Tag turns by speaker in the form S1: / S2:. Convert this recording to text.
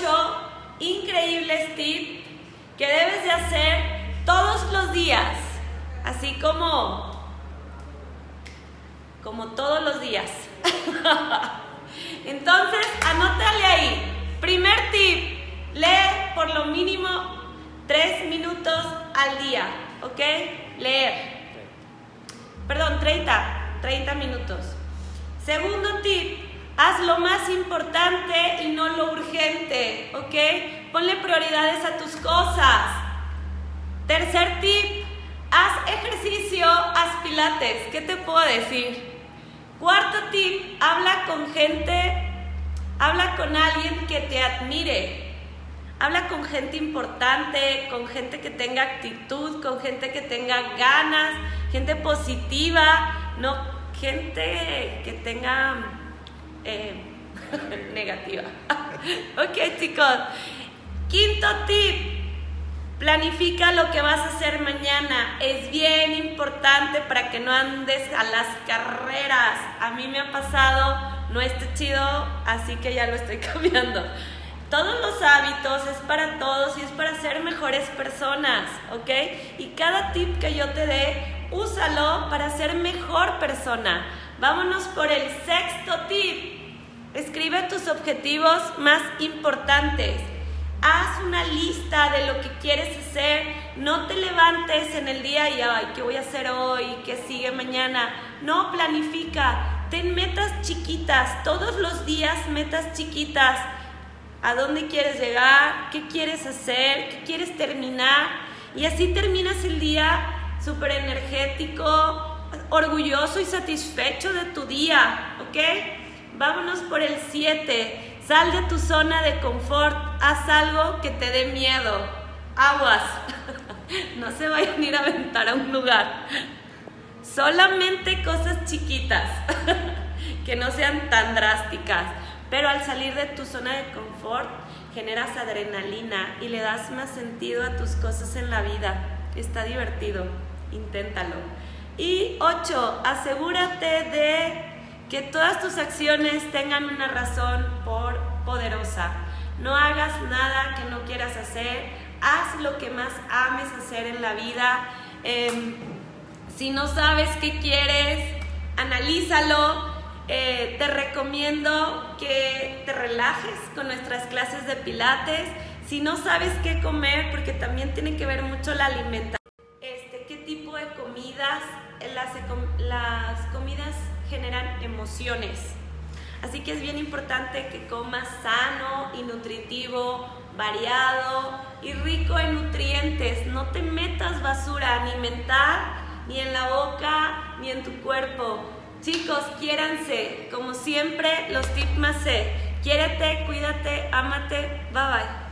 S1: ocho increíbles tips que debes de hacer todos los días, así como como todos los días. Entonces, anótale ahí. Primer tip, lee por lo mínimo tres minutos al día, ¿ok? Leer. Perdón, 30, 30 minutos. Segundo tip, haz lo más importante y no lo ¿ok? Ponle prioridades a tus cosas. Tercer tip, haz ejercicio, haz pilates. ¿Qué te puedo decir? Cuarto tip, habla con gente, habla con alguien que te admire. Habla con gente importante, con gente que tenga actitud, con gente que tenga ganas, gente positiva, no gente que tenga eh, negativa. ok chicos. Quinto tip, Planifica lo que vas a hacer mañana. Es bien importante para que no andes a las carreras. A mí me ha pasado, no está chido, así que ya lo estoy cambiando. Todos los hábitos es para todos y es para ser mejores personas, ¿ok? Y cada tip que yo te dé, úsalo para ser mejor persona. Vámonos por el sexto tip. Escribe tus objetivos más importantes. Haz una lista de lo que quieres hacer. No te levantes en el día y, ay, ¿qué voy a hacer hoy? ¿Qué sigue mañana? No, planifica. Ten metas chiquitas. Todos los días metas chiquitas. ¿A dónde quieres llegar? ¿Qué quieres hacer? ¿Qué quieres terminar? Y así terminas el día súper energético, orgulloso y satisfecho de tu día. ¿Ok? Vámonos por el 7 Sal de tu zona de confort, haz algo que te dé miedo. Aguas, no se vayan a ir a aventar a un lugar. Solamente cosas chiquitas, que no sean tan drásticas. Pero al salir de tu zona de confort, generas adrenalina y le das más sentido a tus cosas en la vida. Está divertido, inténtalo. Y 8. Asegúrate de que todas tus acciones tengan una razón por poderosa. No hagas nada que no quieras hacer. Haz lo que más ames hacer en la vida. Em, si no sabes qué quieres, analízalo. Eh, te recomiendo que te relajes con nuestras clases de pilates. Si no sabes qué comer, porque también tiene que ver mucho la alimentación. Este, ¿Qué tipo de comidas? Las, comidas generan emociones. Así que es bien importante que comas sano y nutritivo, variado y rico en nutrientes. No te metas basura ni mental, ni en la boca, ni en tu cuerpo. Chicos, quiéranse. Como siempre, los tips más C. Quiérete, cuídate, ámate. Bye bye.